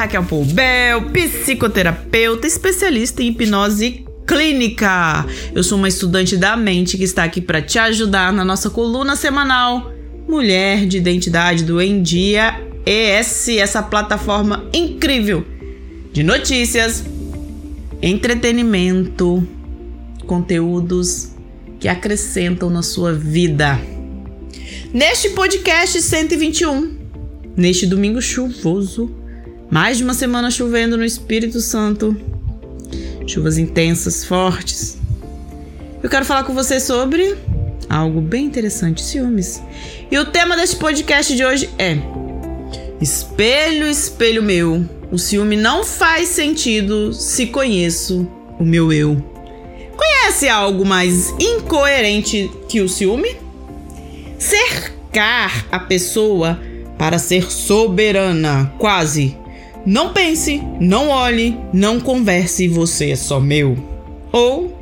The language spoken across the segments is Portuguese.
Raquel Poubel, psicoterapeuta, especialista em hipnose clínica. Eu sou uma estudante da mente que está aqui para te ajudar na nossa coluna semanal Mulher de Identidade do Em Dia ES, essa plataforma incrível de notícias, entretenimento, conteúdos que acrescentam na sua vida. Neste podcast 121, neste domingo chuvoso, mais de uma semana chovendo no Espírito Santo, chuvas intensas, fortes. Eu quero falar com você sobre algo bem interessante, ciúmes. E o tema deste podcast de hoje é Espelho, espelho meu. O ciúme não faz sentido se conheço o meu eu. Conhece algo mais incoerente que o ciúme? Cercar a pessoa para ser soberana, quase. Não pense, não olhe, não converse, você é só meu. Ou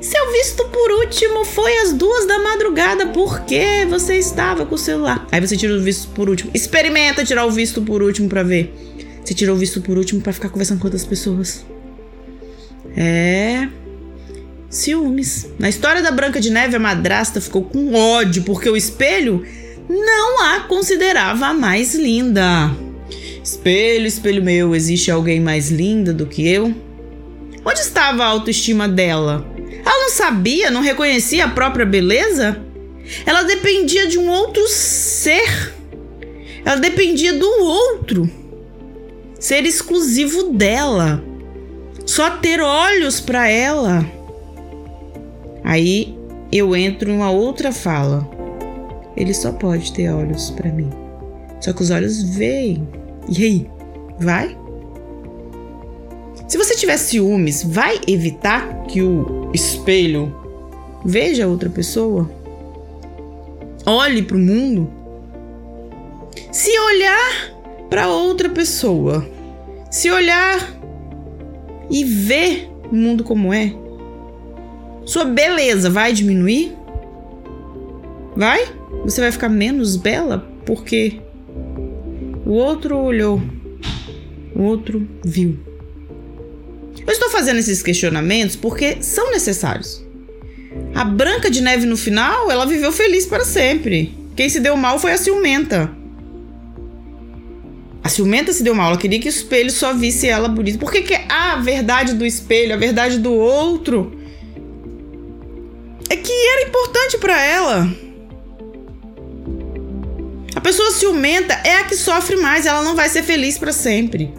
seu visto por último foi às duas da madrugada porque você estava com o celular. Aí você tira o visto por último. Experimenta tirar o visto por último para ver. Você tirou o visto por último para ficar conversando com outras pessoas. É. Ciúmes. Na história da Branca de Neve, a madrasta ficou com ódio porque o espelho não a considerava a mais linda. Espelho, espelho meu, existe alguém mais linda do que eu? Onde estava a autoestima dela? Ela não sabia, não reconhecia a própria beleza? Ela dependia de um outro ser. Ela dependia do outro. Ser exclusivo dela. Só ter olhos para ela. Aí eu entro em uma outra fala. Ele só pode ter olhos para mim. Só que os olhos veem. E aí? Vai? Se você tiver ciúmes, vai evitar que o espelho veja outra pessoa? Olhe para o mundo? Se olhar para outra pessoa, se olhar e ver o mundo como é, sua beleza vai diminuir? Vai? Você vai ficar menos bela porque o outro olhou, o outro viu. Eu estou fazendo esses questionamentos porque são necessários. A Branca de Neve no final, ela viveu feliz para sempre. Quem se deu mal foi a ciumenta. A ciumenta se deu mal, ela queria que o espelho só visse ela bonita. Por que, que a verdade do espelho, a verdade do outro, é que era importante para ela? Pessoa ciumenta é a que sofre mais, ela não vai ser feliz para sempre.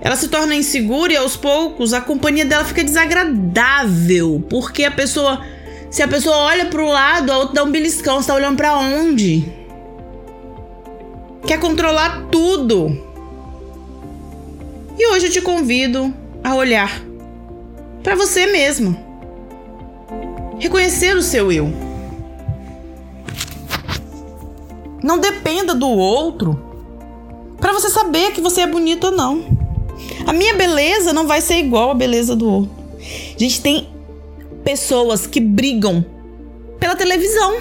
Ela se torna insegura e aos poucos a companhia dela fica desagradável, porque a pessoa, se a pessoa olha para o lado, a outra dá um beliscão, você tá olhando para onde? Quer controlar tudo. E hoje eu te convido a olhar para você mesmo. Reconhecer o seu eu. Não dependa do outro para você saber que você é bonito ou não. A minha beleza não vai ser igual à beleza do outro. A gente tem pessoas que brigam pela televisão.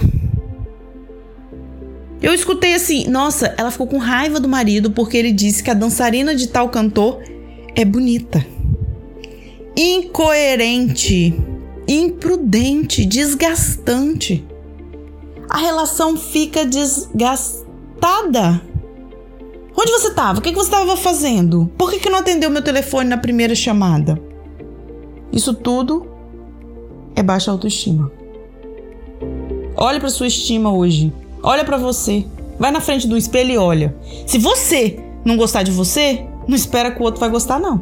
Eu escutei assim, nossa, ela ficou com raiva do marido porque ele disse que a dançarina de tal cantor é bonita. Incoerente, imprudente, desgastante. A relação fica desgastada. Onde você estava? O que, você estava fazendo? Por que, que não atendeu meu telefone na primeira chamada? Isso tudo é baixa autoestima. Olha para sua estima hoje. Olha para você. Vai na frente do espelho e olha. Se você não gostar de você, não espera que o outro vai gostar não.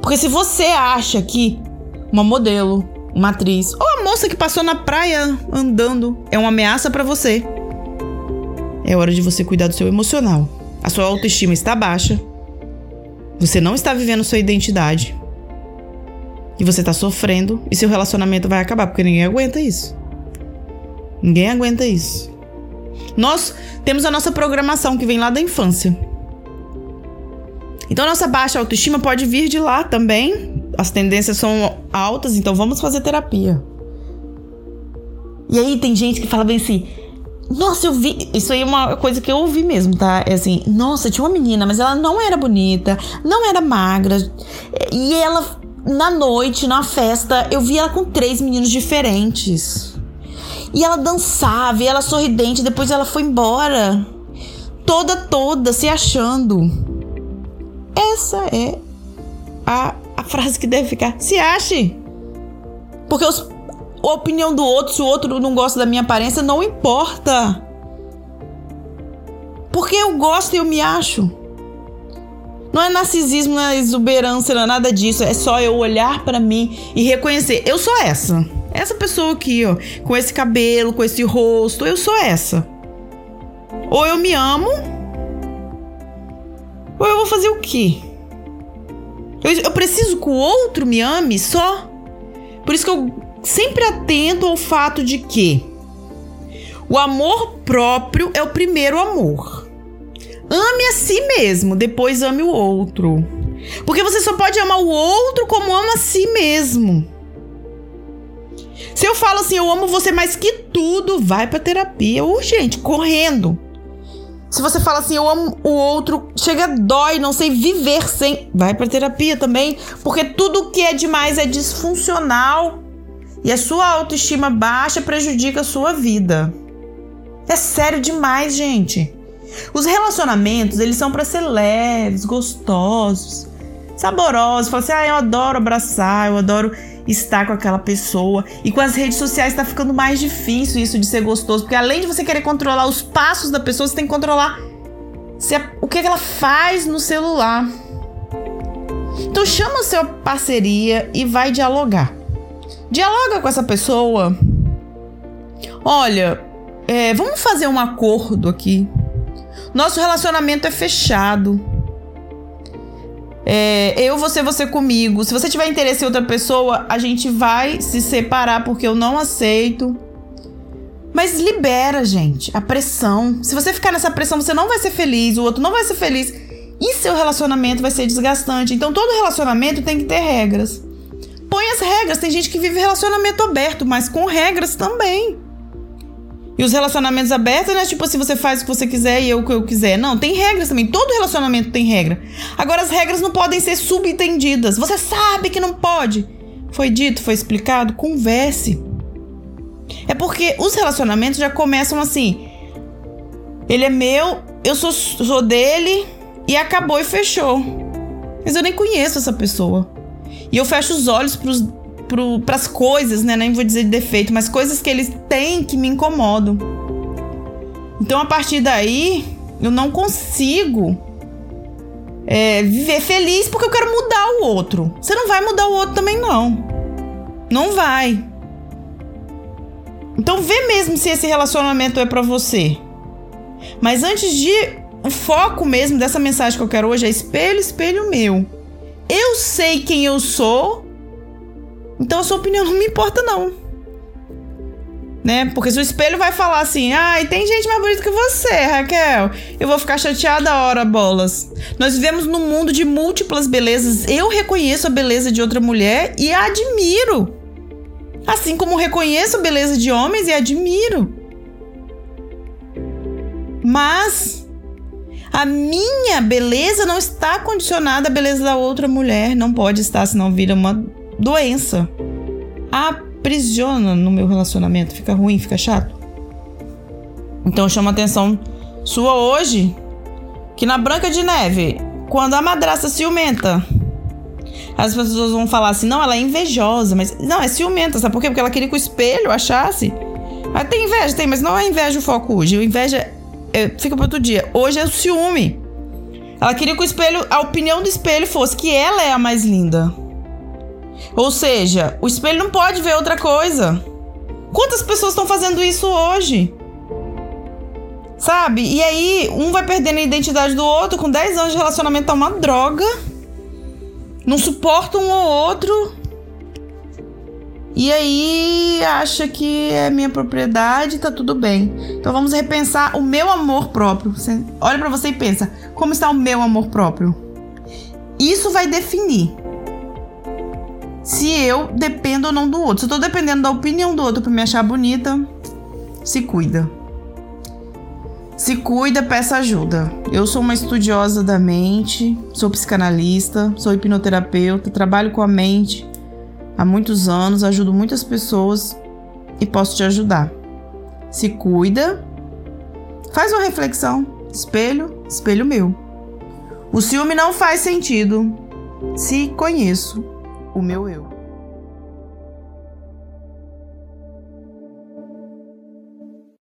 Porque se você acha que uma modelo, uma atriz ou a moça que passou na praia andando é uma ameaça para você, é hora de você cuidar do seu emocional. A sua autoestima está baixa. Você não está vivendo sua identidade. E você está sofrendo e seu relacionamento vai acabar, porque ninguém aguenta isso. Ninguém aguenta isso. Nós temos a nossa programação que vem lá da infância. Então, a nossa baixa autoestima pode vir de lá também. As tendências são altas, então vamos fazer terapia. E aí tem gente que fala bem assim: Nossa, eu vi. Isso aí é uma coisa que eu ouvi mesmo, tá? É assim, nossa, tinha uma menina, mas ela não era bonita, não era magra. E ela, na noite, na festa, eu vi ela com três meninos diferentes. E ela dançava, e ela sorridente, depois ela foi embora. Toda, toda, se achando. Essa é a, a frase que deve ficar. Se ache! Porque os, a opinião do outro, se o outro não gosta da minha aparência, não importa. Porque eu gosto e eu me acho. Não é narcisismo, não é exuberância, não é nada disso. É só eu olhar para mim e reconhecer. Eu sou essa. Essa pessoa aqui, ó. Com esse cabelo, com esse rosto. Eu sou essa. Ou eu me amo. Ou eu vou fazer o quê? Eu, eu preciso que o outro me ame só. Por isso que eu sempre atento ao fato de que o amor próprio é o primeiro amor. Ame a si mesmo, depois ame o outro. Porque você só pode amar o outro como ama a si mesmo. Se eu falo assim, eu amo você mais que tudo, vai pra terapia urgente, correndo. Se você fala assim, eu amo o outro, chega dói, não sei viver sem, vai pra terapia também, porque tudo que é demais é disfuncional. E a sua autoestima baixa prejudica a sua vida. É sério demais, gente. Os relacionamentos, eles são para ser leves, gostosos, saborosos. Fala assim, ah, eu adoro abraçar, eu adoro estar com aquela pessoa. E com as redes sociais está ficando mais difícil isso de ser gostoso, porque além de você querer controlar os passos da pessoa, você tem que controlar o que ela faz no celular. Então chama a sua parceria e vai dialogar. Dialoga com essa pessoa. Olha, é, vamos fazer um acordo aqui. Nosso relacionamento é fechado. É, eu, você, você comigo. Se você tiver interesse em outra pessoa, a gente vai se separar porque eu não aceito. Mas libera, gente, a pressão. Se você ficar nessa pressão, você não vai ser feliz, o outro não vai ser feliz. E seu relacionamento vai ser desgastante. Então, todo relacionamento tem que ter regras põe as regras. Tem gente que vive relacionamento aberto, mas com regras também. E os relacionamentos abertos, né? Tipo assim, você faz o que você quiser e eu o que eu quiser. Não, tem regras também. Todo relacionamento tem regra. Agora, as regras não podem ser subentendidas. Você sabe que não pode. Foi dito, foi explicado? Converse. É porque os relacionamentos já começam assim. Ele é meu, eu sou, sou dele e acabou e fechou. Mas eu nem conheço essa pessoa. E eu fecho os olhos para as coisas, né? Nem vou dizer de defeito, mas coisas que eles têm que me incomodam. Então, a partir daí, eu não consigo é, viver feliz porque eu quero mudar o outro. Você não vai mudar o outro também, não. Não vai. Então, vê mesmo se esse relacionamento é para você. Mas antes de. O foco mesmo dessa mensagem que eu quero hoje é espelho, espelho meu. Eu sei quem eu sou, então a sua opinião não me importa, não. Né? Porque se o espelho vai falar assim, ai, tem gente mais bonita que você, Raquel, eu vou ficar chateada a hora, bolas. Nós vivemos num mundo de múltiplas belezas. Eu reconheço a beleza de outra mulher e a admiro. Assim como reconheço a beleza de homens e admiro. Mas a minha beleza não está condicionada à beleza da outra mulher. Não pode estar, senão vira uma doença. Aprisiona no meu relacionamento. Fica ruim, fica chato. Então chama atenção sua hoje que na Branca de Neve, quando a madrasta ciumenta, as pessoas vão falar assim: não, ela é invejosa, mas não, é ciumenta, sabe por quê? Porque ela queria que o espelho achasse. Ah, tem inveja, tem, mas não é inveja o foco hoje. O inveja é, fica para outro dia. Hoje é o ciúme. Ela queria que o espelho, a opinião do espelho fosse que ela é a mais linda. Ou seja, o espelho não pode ver outra coisa. Quantas pessoas estão fazendo isso hoje? Sabe? E aí, um vai perdendo a identidade do outro, com 10 anos de relacionamento, tá uma droga. Não suporta um ou outro. E aí acha que é minha propriedade, tá tudo bem. Então vamos repensar o meu amor próprio. Você olha para você e pensa: como está o meu amor próprio? Isso vai definir se eu dependo ou não do outro. Se eu tô dependendo da opinião do outro para me achar bonita, se cuida. Se cuida, peça ajuda. Eu sou uma estudiosa da mente, sou psicanalista, sou hipnoterapeuta, trabalho com a mente há muitos anos, ajudo muitas pessoas e posso te ajudar. Se cuida, faz uma reflexão. Espelho, espelho meu. O ciúme não faz sentido se conheço o meu eu.